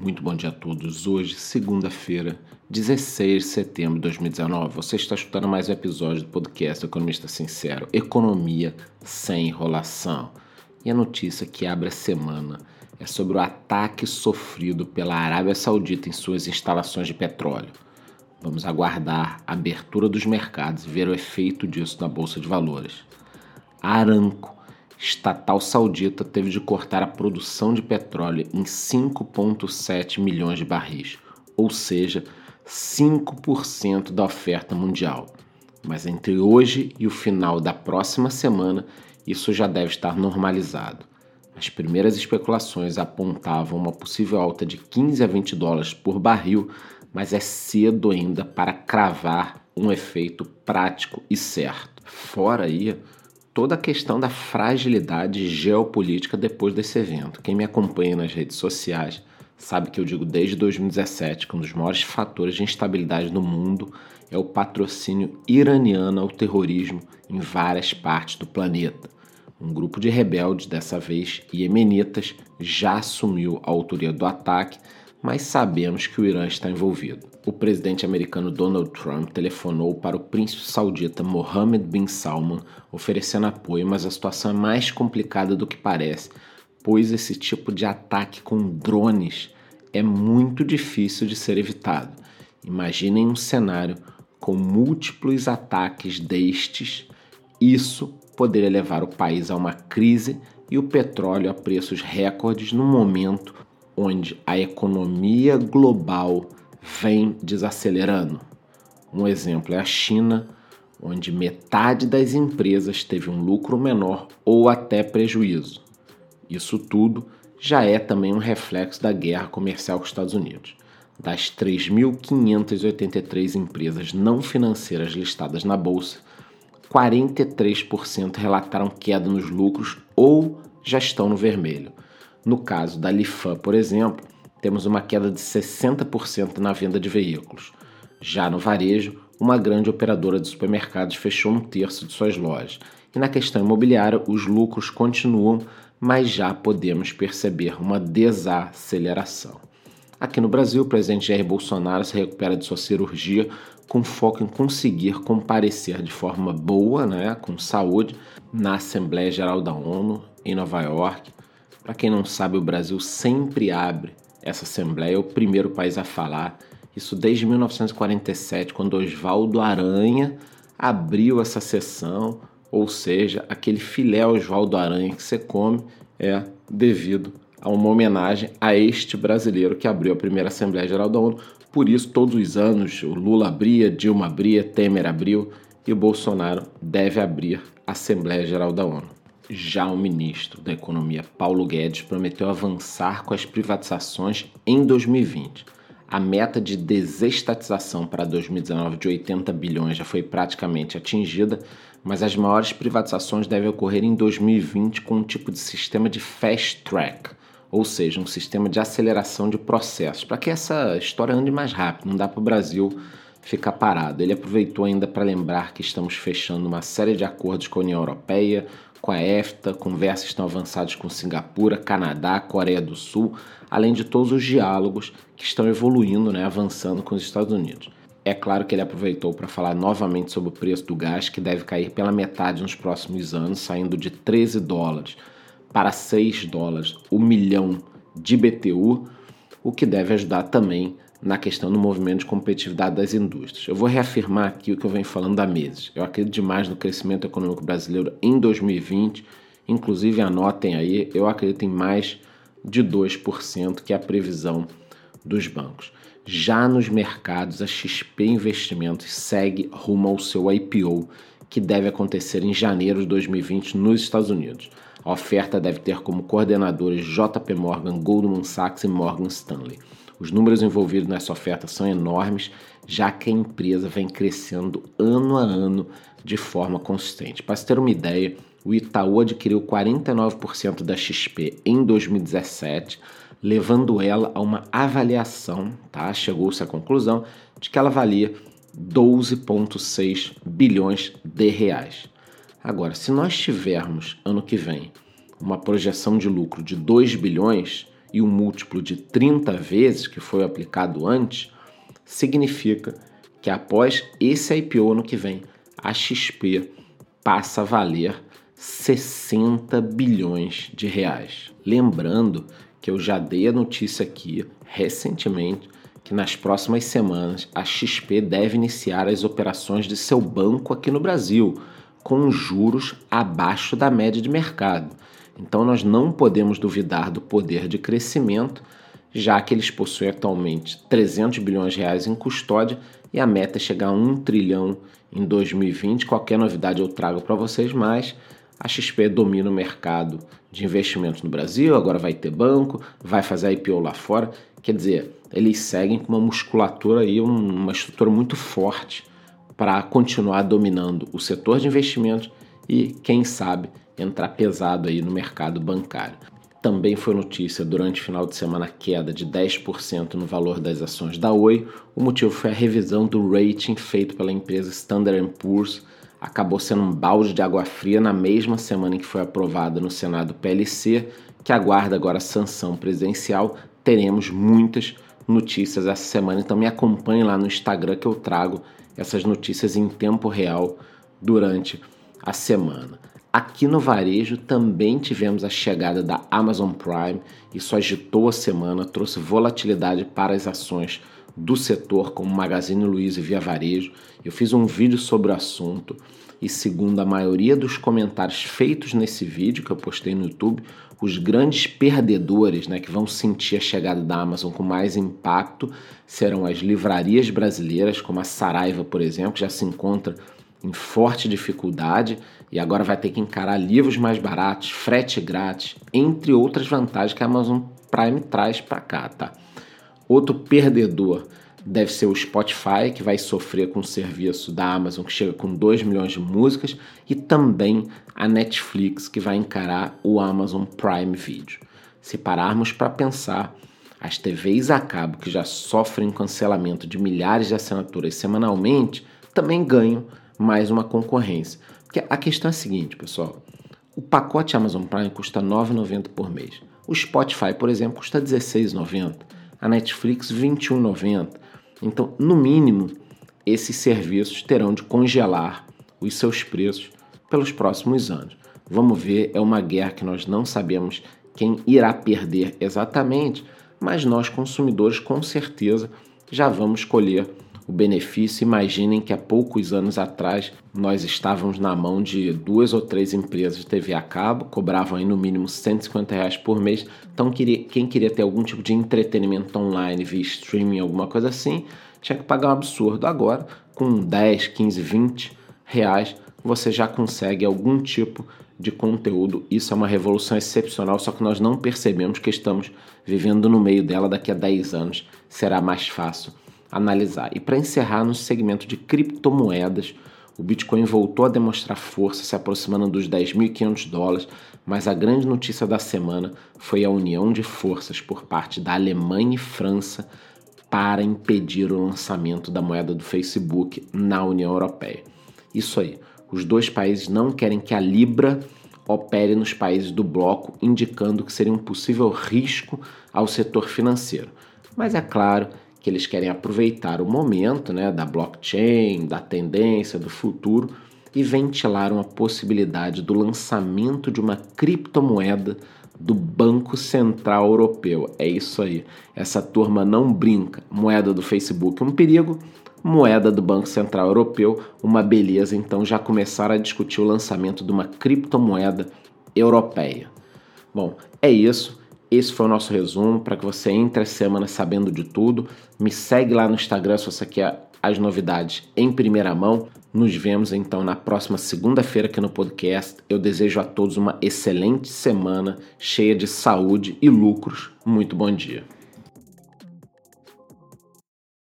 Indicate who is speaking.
Speaker 1: Muito bom dia a todos. Hoje, segunda-feira, 16 de setembro de 2019, você está escutando mais um episódio do podcast Economista Sincero: Economia sem enrolação. E a notícia que abre a semana é sobre o ataque sofrido pela Arábia Saudita em suas instalações de petróleo. Vamos aguardar a abertura dos mercados e ver o efeito disso na bolsa de valores. Aramco estatal saudita teve de cortar a produção de petróleo em 5,7 milhões de barris, ou seja, 5% da oferta mundial. Mas entre hoje e o final da próxima semana, isso já deve estar normalizado. As primeiras especulações apontavam uma possível alta de 15 a 20 dólares por barril, mas é cedo ainda para cravar um efeito prático e certo. Fora aí, toda a questão da fragilidade geopolítica depois desse evento. Quem me acompanha nas redes sociais sabe que eu digo desde 2017 que um dos maiores fatores de instabilidade no mundo é o patrocínio iraniano ao terrorismo em várias partes do planeta. Um grupo de rebeldes, dessa vez iemenitas, já assumiu a autoria do ataque, mas sabemos que o Irã está envolvido. O presidente americano Donald Trump telefonou para o príncipe saudita Mohammed bin Salman oferecendo apoio, mas a situação é mais complicada do que parece, pois esse tipo de ataque com drones é muito difícil de ser evitado. Imaginem um cenário com múltiplos ataques destes, isso poderia levar o país a uma crise e o petróleo a preços recordes no momento onde a economia global vem desacelerando. Um exemplo é a China, onde metade das empresas teve um lucro menor ou até prejuízo. Isso tudo já é também um reflexo da guerra comercial com os Estados Unidos. Das 3.583 empresas não financeiras listadas na bolsa, 43% relataram queda nos lucros ou já estão no vermelho. No caso da Lifan, por exemplo, temos uma queda de 60% na venda de veículos. Já no varejo, uma grande operadora de supermercados fechou um terço de suas lojas. E na questão imobiliária, os lucros continuam, mas já podemos perceber uma desaceleração. Aqui no Brasil, o presidente Jair Bolsonaro se recupera de sua cirurgia com foco em conseguir comparecer de forma boa, né, com saúde, na Assembleia Geral da ONU em Nova York para quem não sabe, o Brasil sempre abre essa Assembleia, é o primeiro país a falar. Isso desde 1947, quando Oswaldo Aranha abriu essa sessão, ou seja, aquele filé Oswaldo Aranha que você come é devido a uma homenagem a este brasileiro que abriu a primeira Assembleia Geral da ONU. Por isso, todos os anos, o Lula abria, Dilma abria, Temer abriu e o Bolsonaro deve abrir a Assembleia Geral da ONU. Já o ministro da Economia, Paulo Guedes, prometeu avançar com as privatizações em 2020. A meta de desestatização para 2019 de 80 bilhões já foi praticamente atingida, mas as maiores privatizações devem ocorrer em 2020 com um tipo de sistema de fast track, ou seja, um sistema de aceleração de processos, para que essa história ande mais rápido. Não dá para o Brasil ficar parado. Ele aproveitou ainda para lembrar que estamos fechando uma série de acordos com a União Europeia, com a EFTA, conversas estão avançadas com Singapura, Canadá, Coreia do Sul, além de todos os diálogos que estão evoluindo, né, avançando com os Estados Unidos. É claro que ele aproveitou para falar novamente sobre o preço do gás, que deve cair pela metade nos próximos anos, saindo de 13 dólares para 6 dólares o milhão de BTU, o que deve ajudar também na questão do movimento de competitividade das indústrias. Eu vou reafirmar aqui o que eu venho falando há meses. Eu acredito demais no crescimento econômico brasileiro em 2020, inclusive anotem aí, eu acredito em mais de 2%, que é a previsão dos bancos. Já nos mercados, a XP Investimentos segue rumo ao seu IPO, que deve acontecer em janeiro de 2020 nos Estados Unidos. A oferta deve ter como coordenadores JP Morgan, Goldman Sachs e Morgan Stanley. Os números envolvidos nessa oferta são enormes, já que a empresa vem crescendo ano a ano de forma consistente. Para se ter uma ideia, o Itaú adquiriu 49% da XP em 2017, levando ela a uma avaliação, tá? Chegou-se à conclusão de que ela valia 12,6 bilhões de reais. Agora, se nós tivermos ano que vem uma projeção de lucro de 2 bilhões, e um múltiplo de 30 vezes que foi aplicado antes, significa que após esse IPO no que vem, a XP passa a valer 60 bilhões de reais. Lembrando que eu já dei a notícia aqui recentemente que nas próximas semanas a XP deve iniciar as operações de seu banco aqui no Brasil, com juros abaixo da média de mercado. Então nós não podemos duvidar do poder de crescimento, já que eles possuem atualmente 300 bilhões de reais em custódia e a meta é chegar a 1 trilhão em 2020. Qualquer novidade eu trago para vocês mais. A XP domina o mercado de investimentos no Brasil, agora vai ter banco, vai fazer IPO lá fora. Quer dizer, eles seguem com uma musculatura e uma estrutura muito forte para continuar dominando o setor de investimentos e, quem sabe, entrar pesado aí no mercado bancário. Também foi notícia durante o final de semana a queda de 10% no valor das ações da Oi. O motivo foi a revisão do rating feito pela empresa Standard Poor's. Acabou sendo um balde de água fria na mesma semana em que foi aprovada no Senado PLC, que aguarda agora a sanção presidencial. Teremos muitas notícias essa semana, então me acompanhe lá no Instagram que eu trago essas notícias em tempo real durante a semana. Aqui no varejo também tivemos a chegada da Amazon Prime, isso agitou a semana, trouxe volatilidade para as ações do setor como Magazine Luiza e Via Varejo. Eu fiz um vídeo sobre o assunto e segundo a maioria dos comentários feitos nesse vídeo que eu postei no YouTube, os grandes perdedores, né, que vão sentir a chegada da Amazon com mais impacto, serão as livrarias brasileiras, como a Saraiva, por exemplo, que já se encontra em forte dificuldade e agora vai ter que encarar livros mais baratos, frete grátis, entre outras vantagens que a Amazon Prime traz para cá, tá? Outro perdedor deve ser o Spotify, que vai sofrer com o serviço da Amazon, que chega com 2 milhões de músicas, e também a Netflix, que vai encarar o Amazon Prime Video. Se pararmos para pensar, as TVs a cabo, que já sofrem cancelamento de milhares de assinaturas semanalmente, também ganham mais uma concorrência. Porque a questão é a seguinte, pessoal: o pacote Amazon Prime custa R$ 9,90 por mês. O Spotify, por exemplo, custa R$ 16,90. A Netflix, R$ 21,90. Então, no mínimo, esses serviços terão de congelar os seus preços pelos próximos anos. Vamos ver, é uma guerra que nós não sabemos quem irá perder exatamente, mas nós consumidores com certeza já vamos escolher o benefício. Imaginem que há poucos anos atrás nós estávamos na mão de duas ou três empresas de TV a cabo, cobravam aí no mínimo 150 reais por mês. Então, quem queria ter algum tipo de entretenimento online via streaming, alguma coisa assim, tinha que pagar um absurdo. Agora, com 10, 15, 20 reais, você já consegue algum tipo de conteúdo. Isso é uma revolução excepcional, só que nós não percebemos que estamos vivendo no meio dela. Daqui a 10 anos será mais fácil analisar. E para encerrar, no segmento de criptomoedas, o Bitcoin voltou a demonstrar força, se aproximando dos 10.500 dólares, mas a grande notícia da semana foi a união de forças por parte da Alemanha e França para impedir o lançamento da moeda do Facebook na União Europeia. Isso aí, os dois países não querem que a Libra opere nos países do bloco, indicando que seria um possível risco ao setor financeiro. Mas é claro que eles querem aproveitar o momento né, da blockchain, da tendência, do futuro e ventilaram a possibilidade do lançamento de uma criptomoeda do Banco Central Europeu. É isso aí. Essa turma não brinca. Moeda do Facebook um perigo, moeda do Banco Central Europeu uma beleza. Então já começaram a discutir o lançamento de uma criptomoeda europeia. Bom, é isso. Esse foi o nosso resumo para que você entre a semana sabendo de tudo. Me segue lá no Instagram se você quer as novidades em primeira mão. Nos vemos então na próxima segunda-feira aqui no podcast. Eu desejo a todos uma excelente semana cheia de saúde e lucros. Muito bom dia.